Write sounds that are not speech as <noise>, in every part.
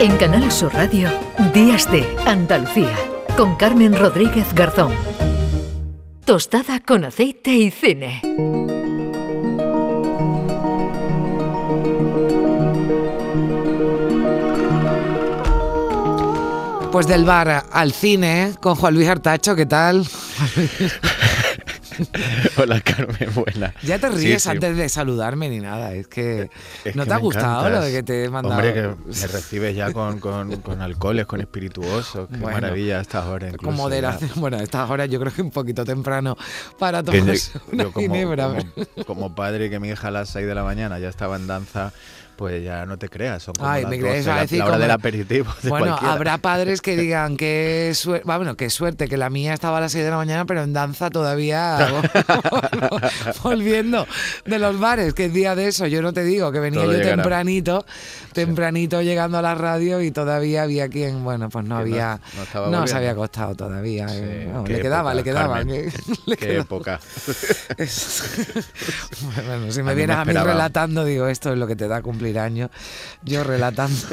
En Canal Sur Radio, Días de Andalucía, con Carmen Rodríguez Garzón. Tostada con aceite y cine. Pues del bar al cine con Juan Luis Artacho, ¿qué tal? <laughs> <laughs> Hola Carmen, buena. Ya te ríes antes de saludarme ni nada, es que no te ha gustado lo de que te he mandado. Hombre, que me recibes ya con, con, alcoholes, con espirituosos, qué maravilla a estas horas. Con moderación, bueno, a estas horas yo creo que un poquito temprano para tomar una como, ginebra. Como, padre que mi hija a las 6 de la mañana ya estaba en danza pues ya no te creas, son como Ay, me crees, a decir la hora del aperitivo. bueno, habrá <laughs> padres que digan que suerte, bueno, qué suerte, que la mía estaba a las 6 de la mañana, pero en danza todavía <laughs> <laughs> volviendo de los bares, que es día de eso, yo no te digo que venía yo tempranito, tempranito llegando a la radio y todavía había quien, bueno, pues no había, no, se había acostado todavía. Eh, le quedaba, le quedaba. qué época. bueno, si me vienes a mí relatando, digo, esto es lo que te da cumplir año, yo relatando. <laughs>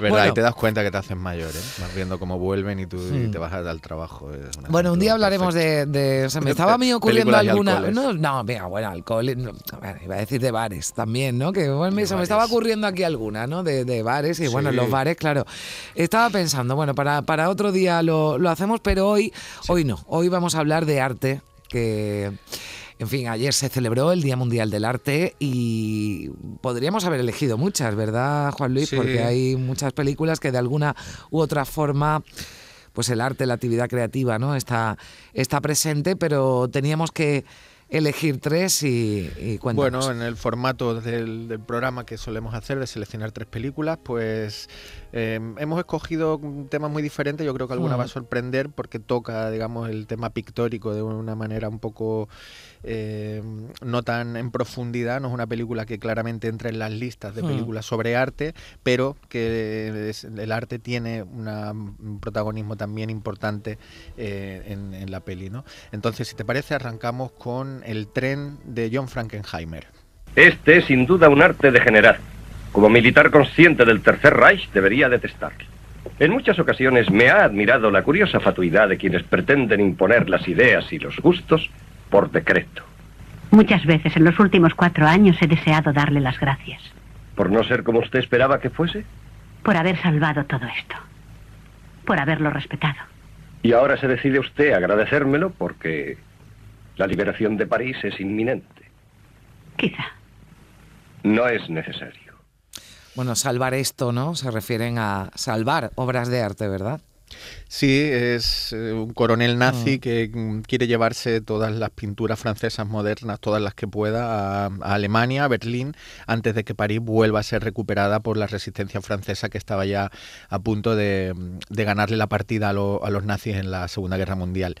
¿Verdad? y te das cuenta que te hacen mayor, ¿eh? Vas viendo cómo vuelven y tú hmm. te vas al trabajo. Bueno, un día hablaremos de, O sea, me <laughs> estaba a mí ocurriendo alguna. No, no, venga, bueno, alcohol. iba a decir de bares también, ¿no? Que bueno, me, me estaba ocurriendo aquí alguna, ¿no? De, de bares. Y bueno, los bares, claro. Estaba pensando, bueno, para, para otro día lo, lo hacemos, pero hoy, hoy no. Hoy vamos a hablar de arte que en fin, ayer se celebró el Día Mundial del Arte y podríamos haber elegido muchas, ¿verdad, Juan Luis? Porque hay muchas películas que de alguna u otra forma pues el arte, la actividad creativa, ¿no? Está, está presente, pero teníamos que elegir tres y, y Bueno, en el formato del, programa que solemos hacer de seleccionar tres películas, pues em, hemos escogido temas muy diferentes. Yo creo que alguna va a mm. sorprender porque toca, digamos, el tema pictórico de una manera un poco eh, no tan en profundidad. No es una película que claramente entra en las listas de mm. películas sobre arte, pero que el arte tiene un protagonismo también importante eh, en, en la peli, ¿no? Entonces, si te parece, arrancamos con el tren de John Frankenheimer. Este es sin duda un arte de generar. Como militar consciente del Tercer Reich debería detestarlo. En muchas ocasiones me ha admirado la curiosa fatuidad de quienes pretenden imponer las ideas y los gustos por decreto. Muchas veces en los últimos cuatro años he deseado darle las gracias. ¿Por no ser como usted esperaba que fuese? Por haber salvado todo esto. Por haberlo respetado. Y ahora se decide usted agradecérmelo porque la liberación de París es inminente. Quizá. No es necesario. Bueno, salvar esto, ¿no? Se refieren a salvar obras de arte, ¿verdad? Sí, es eh, un coronel nazi mm. que mm, quiere llevarse todas las pinturas francesas modernas, todas las que pueda, a, Alemania, a Berlín, antes de que París vuelva a ser recuperada por la resistencia francesa que estaba ya a punto de, mm, ganarle la partida a, los nazis en la Segunda Guerra Mundial.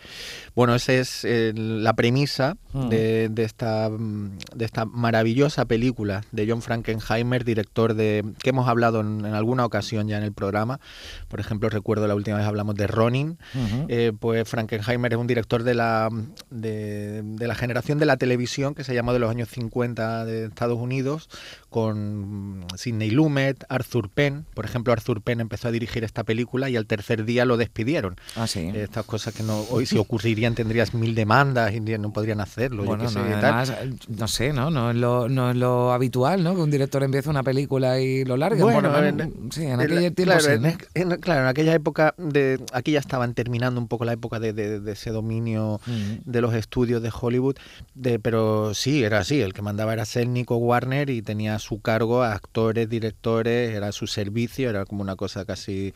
Bueno, esa es eh, la premisa de, esta, de esta maravillosa película de John Frankenheimer, director de que hemos hablado en alguna ocasión ya en el programa. Por ejemplo, recuerdo la última hablamos de Ronin, eh, pues Frankenheimer es un director de la, de, la generación de la televisión que se llamó de los años 50 de Estados Unidos, con Sidney Lumet, Arthur Penn. Por ejemplo, Arthur Penn empezó a dirigir esta película y al tercer día lo despidieron. Ah, sí. Estas cosas que no hoy si ocurrirían tendrías mil demandas y no podrían hacerlo. Bueno, no, no sé, ¿no? No es, lo, no es lo habitual, ¿no? Que un director empiece una película y lo largue. Bueno, sí, en aquel tiempo claro, en aquella época aquí ya estaban terminando un poco la época de, ese dominio de los estudios de Hollywood, de, pero sí, era así, el que mandaba era Selnick Warner y tenía a su cargo a actores, directores, era su servicio, era como una cosa casi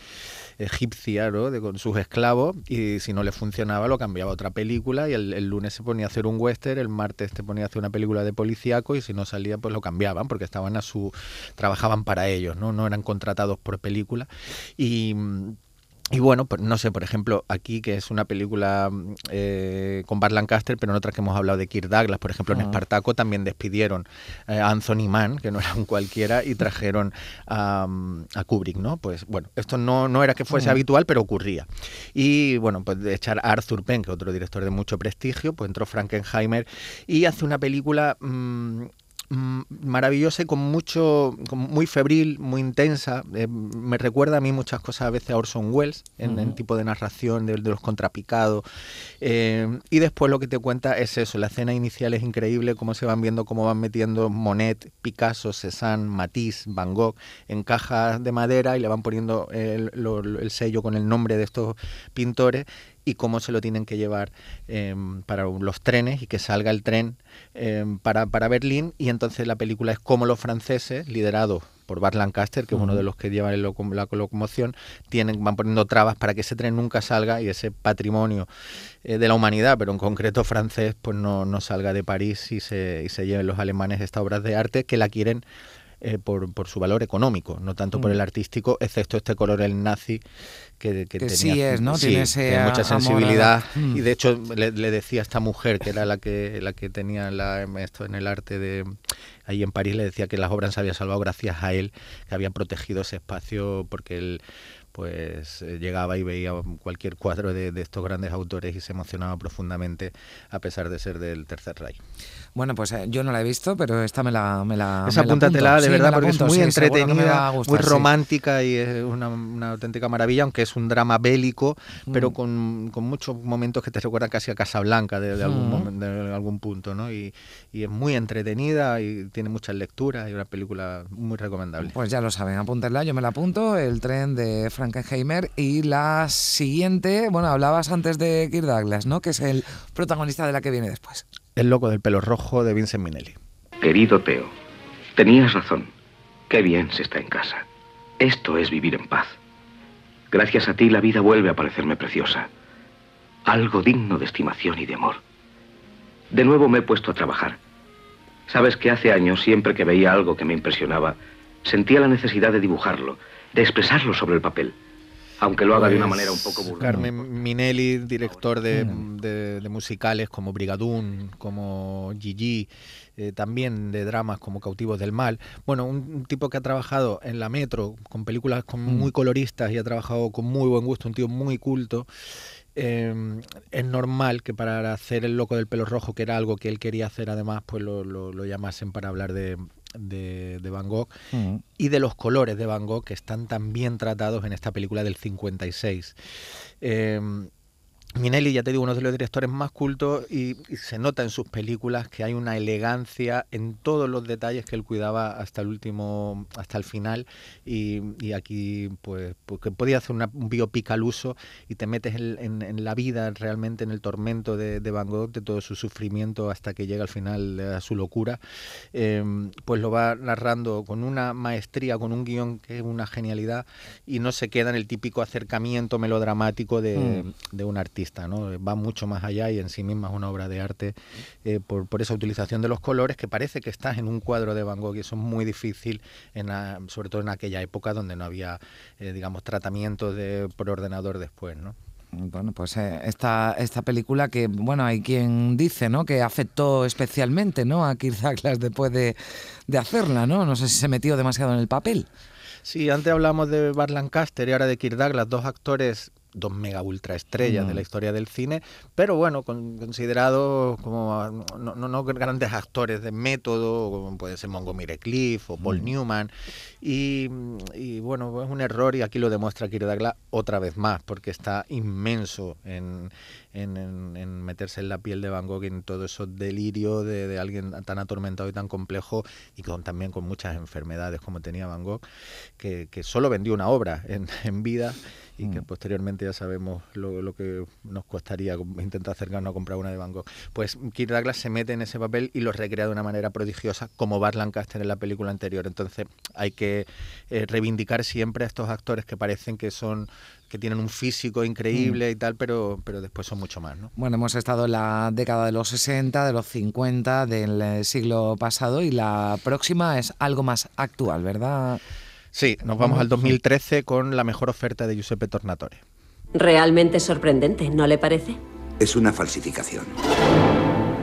egipcia, ¿no? De, con sus esclavos y si no le funcionaba lo cambiaba a otra película y el, lunes se ponía a hacer un western, el martes te ponía a hacer una película de policíaco y si no salía pues lo cambiaban porque estaban a su trabajaban para ellos, ¿no? No eran contratados por película y y bueno, pues no sé, por ejemplo, aquí que es una película eh, con Bart Lancaster, pero en otras que hemos hablado de Kirk Douglas, por ejemplo, en ah. Espartaco también despidieron eh, a Anthony Mann, que no era un cualquiera, y trajeron a, Kubrick, ¿no? Pues bueno, esto no, no era que fuese mm. habitual, pero ocurría. Y bueno, pues de echar a Arthur Penn, que es otro director de mucho prestigio, pues entró Frankenheimer y hace una película... Mm, mm, maravillosa y con mucho, muy febril, muy intensa. Eh, me recuerda a mí muchas cosas a veces a Orson Welles en el tipo de narración de, los contrapicados. Eh, y después lo que te cuenta es eso, la escena inicial es increíble, cómo se van viendo, cómo van metiendo Monet, Picasso, Cézanne, Matisse, Van Gogh en cajas de madera y le van poniendo el sello con el nombre de estos pintores y cómo se lo tienen que llevar em, para los trenes y que salga el tren em, para, para, Berlín. Y entonces la película es cómo los franceses, liderados por Bart Lancaster, que es uno de los que llevan la locomoción, tienen, van poniendo trabas para que ese tren nunca salga y ese patrimonio eh, de la humanidad, pero en concreto francés, pues no, no salga de París y se, y se lleven los alemanes estas obras de arte que la quieren eh, por, por, su valor económico, no tanto por mm. el artístico, excepto este color el nazi que, que, sí es, ¿no? tiene, mucha sensibilidad y de hecho le, decía a esta mujer que era la que la que tenía la, esto en el arte de ahí en París le decía que las obras se habían salvado gracias a él, que habían protegido ese espacio porque él pues eh, llegaba y veía cualquier cuadro de, estos grandes autores y se emocionaba profundamente a pesar de ser del Tercer Reich. Bueno, pues eh, yo no la he visto, pero esta me la me la Esa apúntatela de verdad porque es muy entretenida, muy romántica y es una, auténtica maravilla, aunque es un drama bélico, pero mm. con, con, muchos momentos que te recuerdan casi a Casablanca de, de algún, mm. de algún punto, ¿no? Y, y, es muy entretenida y tiene muchas lecturas y una película muy recomendable. Pues ya lo saben, apúntenla, yo me la apunto, el tren de Frankenheimer y la siguiente, bueno, hablabas antes de Kirk Douglas, ¿no? Que es el protagonista de la que viene después. El loco del pelo rojo de Vincent Minelli. Querido Teo, tenías razón. Qué bien se está en casa. Esto es vivir en paz. Gracias a ti la vida vuelve a parecerme preciosa. Algo digno de estimación y de amor. De nuevo me he puesto a trabajar. Sabes que hace años, siempre que veía algo que me impresionaba, sentía la necesidad de dibujarlo, de expresarlo sobre el papel aunque lo haga de una pues manera un poco burda. Carmen Minelli, director de, musicales como Brigadoon, como Gigi, eh, también de dramas como Cautivos del Mal. Bueno, un, tipo que ha trabajado en la Metro con películas con mm. muy coloristas y ha trabajado con muy buen gusto, un tío muy culto. Eh, es normal que para hacer El Loco del Pelo Rojo, que era algo que él quería hacer además, pues lo llamasen para hablar de, de, Van Gogh mm. y de los colores de Van Gogh que están tan bien tratados en esta película del 56. Minelli, ya te digo, uno de los directores más cultos y, se nota en sus películas que hay una elegancia en todos los detalles que él cuidaba hasta el último, hasta el final y, aquí pues porque podía hacer un biopic al uso y te metes en, la vida realmente en el tormento de, Van Gogh, de todo su sufrimiento hasta que llega al final a su locura, em, pues lo va narrando con una maestría, con un guion que es una genialidad y no se queda en el típico acercamiento melodramático de, mm. de un artista. Va mucho más allá y en sí misma es una obra de arte eh, por, esa utilización de los colores que parece que estás en un cuadro de Van Gogh y eso es muy difícil, en sobre todo en aquella época donde no había, eh, digamos, tratamiento de, por ordenador después, ¿no? Bueno, pues eh, esta, esta película que, bueno, hay quien dice, ¿no? Que afectó especialmente, ¿no? A Kirk Douglas después de, de hacerla, ¿no? No sé si se metió demasiado en el papel. Sí, antes hablamos de Bart Lancaster y ahora de Kirk Douglas, dos actores dos mega ultra estrellas de la mm. historia del cine, pero bueno, considerados como no, no, grandes actores de método, como puede ser Montgomery Cliff o Paul mm. Newman. Y, bueno, es un error y aquí lo demuestra Kirk Douglas otra vez más, porque está inmenso en, en, meterse en la piel de Van Gogh, en todo eso delirio de, alguien tan atormentado y tan complejo y con, también con muchas enfermedades como tenía Van Gogh, que, que solo vendió una obra en, <laughs> en vida y que mm. posteriormente ya sabemos lo, que nos costaría intentar acercarnos a comprar una de Van Gogh. Pues Kirk Douglas se mete en ese papel y lo recrea de una manera prodigiosa, como Bart Lancaster en la película anterior. Entonces hay que eh, reivindicar siempre a estos actores que parecen que son que tienen un físico increíble mm. y tal, pero, pero después son mucho más. ¿no? Bueno, hemos estado en la década de los 60, de los 50, del eh, siglo pasado y la próxima es algo más actual, ¿verdad? Sí, nos vamos al 2013 con la mejor oferta de Giuseppe Tornatore. Realmente sorprendente, ¿no le parece? Es una falsificación.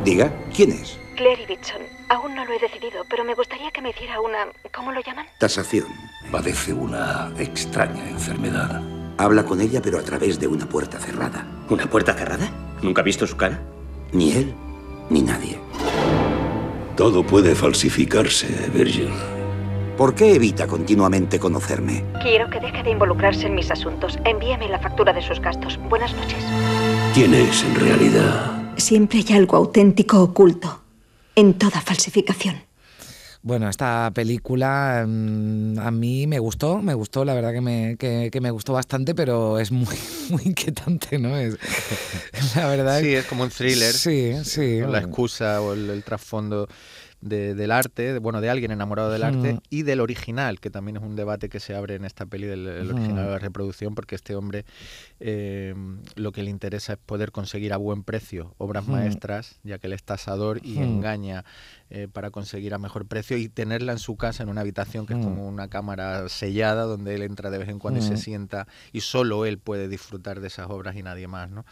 Diga, ¿quién es? Clary Bitson. Aún no lo he decidido, pero me gustaría que me hiciera una... ¿Cómo lo llaman? Tasación. Padece una extraña enfermedad. Habla con ella, pero a través de una puerta cerrada. ¿Una puerta cerrada? ¿Nunca ha visto su cara? Ni él, ni nadie. Todo puede falsificarse, Virgil. ¿Por qué evita continuamente conocerme? Quiero que deje de involucrarse en mis asuntos. Envíame la factura de sus gastos. Buenas noches. ¿Quién es en realidad? Siempre hay algo auténtico oculto en toda falsificación. Bueno, esta película mm, a mí me gustó, me gustó, la verdad que me, que, me gustó bastante, pero es muy, <laughs> muy inquietante, ¿no? Es, <laughs> la verdad. Sí, es como un thriller. Sí, sí. La excusa o el trasfondo del arte, bueno, de alguien enamorado del arte y del original, que también es un debate que se abre en esta peli del original de la reproducción, porque este hombre eh, lo que le interesa es poder conseguir a buen precio obras maestras, ya que él es tasador y engaña eh, para conseguir a mejor precio y tenerla en su casa en una habitación que es como una cámara sellada donde él entra de vez en cuando y se sienta y solo él puede disfrutar de esas obras y nadie más. ¿no?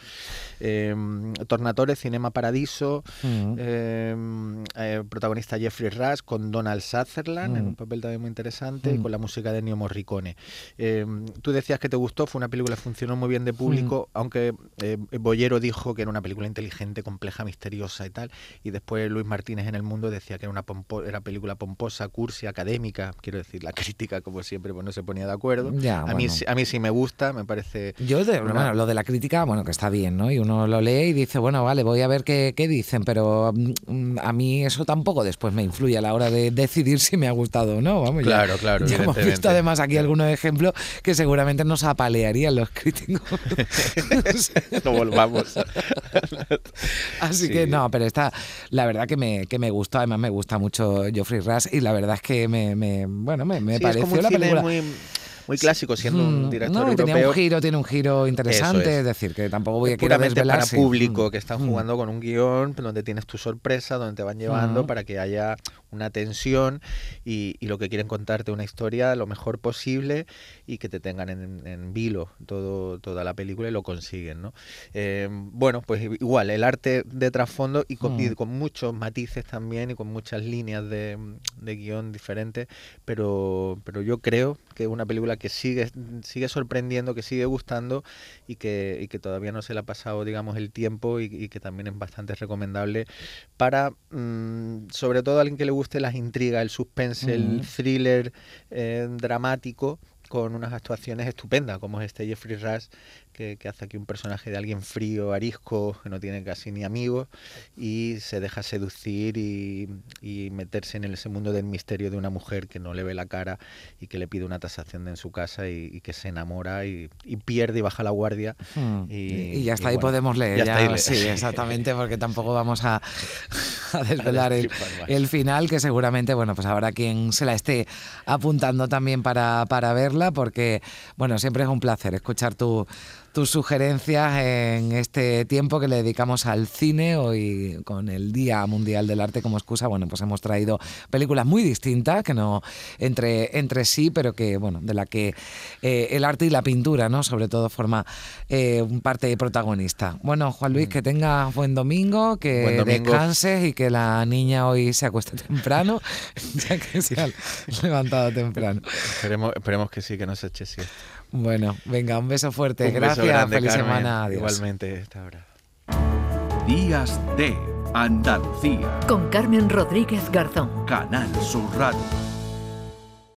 Em, Tornatore, Cinema Paradiso, em, eh, protagonista Jeffrey Rush con Donald Sutherland en un papel también muy interesante y con la música de Ennio Morricone. Em, tú decías que te gustó, fue una película que funcionó muy bien de público, aunque eh, Boyero dijo que era una película inteligente, compleja, misteriosa y tal, y después Luis Martínez en El Mundo decía que era una era película pomposa, cursi, académica, quiero decir, la crítica como siempre pues no se ponía de acuerdo. a, mí, a mí sí me gusta, me parece... Yo, bueno, lo de la crítica, bueno, que está bien, ¿no? Y uno lo lee y dice, bueno, vale, voy a ver qué, qué dicen, pero mm, a mí eso tampoco después me influye a la hora de decidir si me ha gustado o no. Vamos, claro, claro. Ya hemos visto además aquí algunos ejemplos que seguramente nos apalearían los críticos. <laughs> no volvamos. Así que no, pero está, la verdad que me, que me gustó además me gusta mucho Geoffrey Rush y la verdad es que me, me bueno, me, me pareció la película muy clásico siendo un mm, director no, Tiene un giro, tiene un giro interesante, es. decir, que tampoco voy a querer desvelar. para público, mm. que están jugando con un guion donde tienes tu sorpresa, donde te van llevando para que haya una tensión y, lo que quieren contarte una historia lo mejor posible y que te tengan en, vilo todo, toda la película y lo consiguen, ¿no? Eh, bueno, pues igual, el arte de trasfondo y con, y con, muchos matices también y con muchas líneas de, de guion diferentes, pero, pero yo creo que es una película que sigue, sigue sorprendiendo, que sigue gustando y que, y que todavía no se le ha pasado, digamos, el tiempo y, que también es bastante recomendable para, mm, sobre todo, a alguien que le guste las intrigas, el suspense, el thriller eh, dramático con unas actuaciones estupendas, como es este Jeffrey Rush, que, hace aquí un personaje de alguien frío, arisco, que no tiene casi ni amigos, y se deja seducir y, meterse en ese mundo del misterio de una mujer que no le ve la cara y que le pide una tasación en su casa y, que se enamora y, pierde y baja la guardia. Hmm. Y, ya está ahí podemos leer. Ya sí, exactamente, porque tampoco vamos a, <laughs> <laughs> desvelar el, final, que seguramente, bueno, pues habrá quien se la esté apuntando también para, para verla, porque, bueno, siempre es un placer escuchar tu tus sugerencias en este tiempo que le dedicamos al cine. Hoy, con el Día Mundial del Arte como excusa, bueno, pues hemos traído películas muy distintas, que no entre, entre sí, pero que, bueno, de la que eh, el arte y la pintura, ¿no? Sobre todo forma eh, parte protagonista. Bueno, Juan Luis, que tenga buen domingo, que descanses y que la niña hoy se acueste temprano, <laughs> ya que se ha levantado temprano. Esperemos, esperemos que sí, que no se eche siesta. Bueno, venga, un beso fuerte. Gracias, feliz semana. Adiós. Igualmente, esta hora. Días de Andalucía. Con Carmen Rodríguez Garzón. Canal Sur Radio.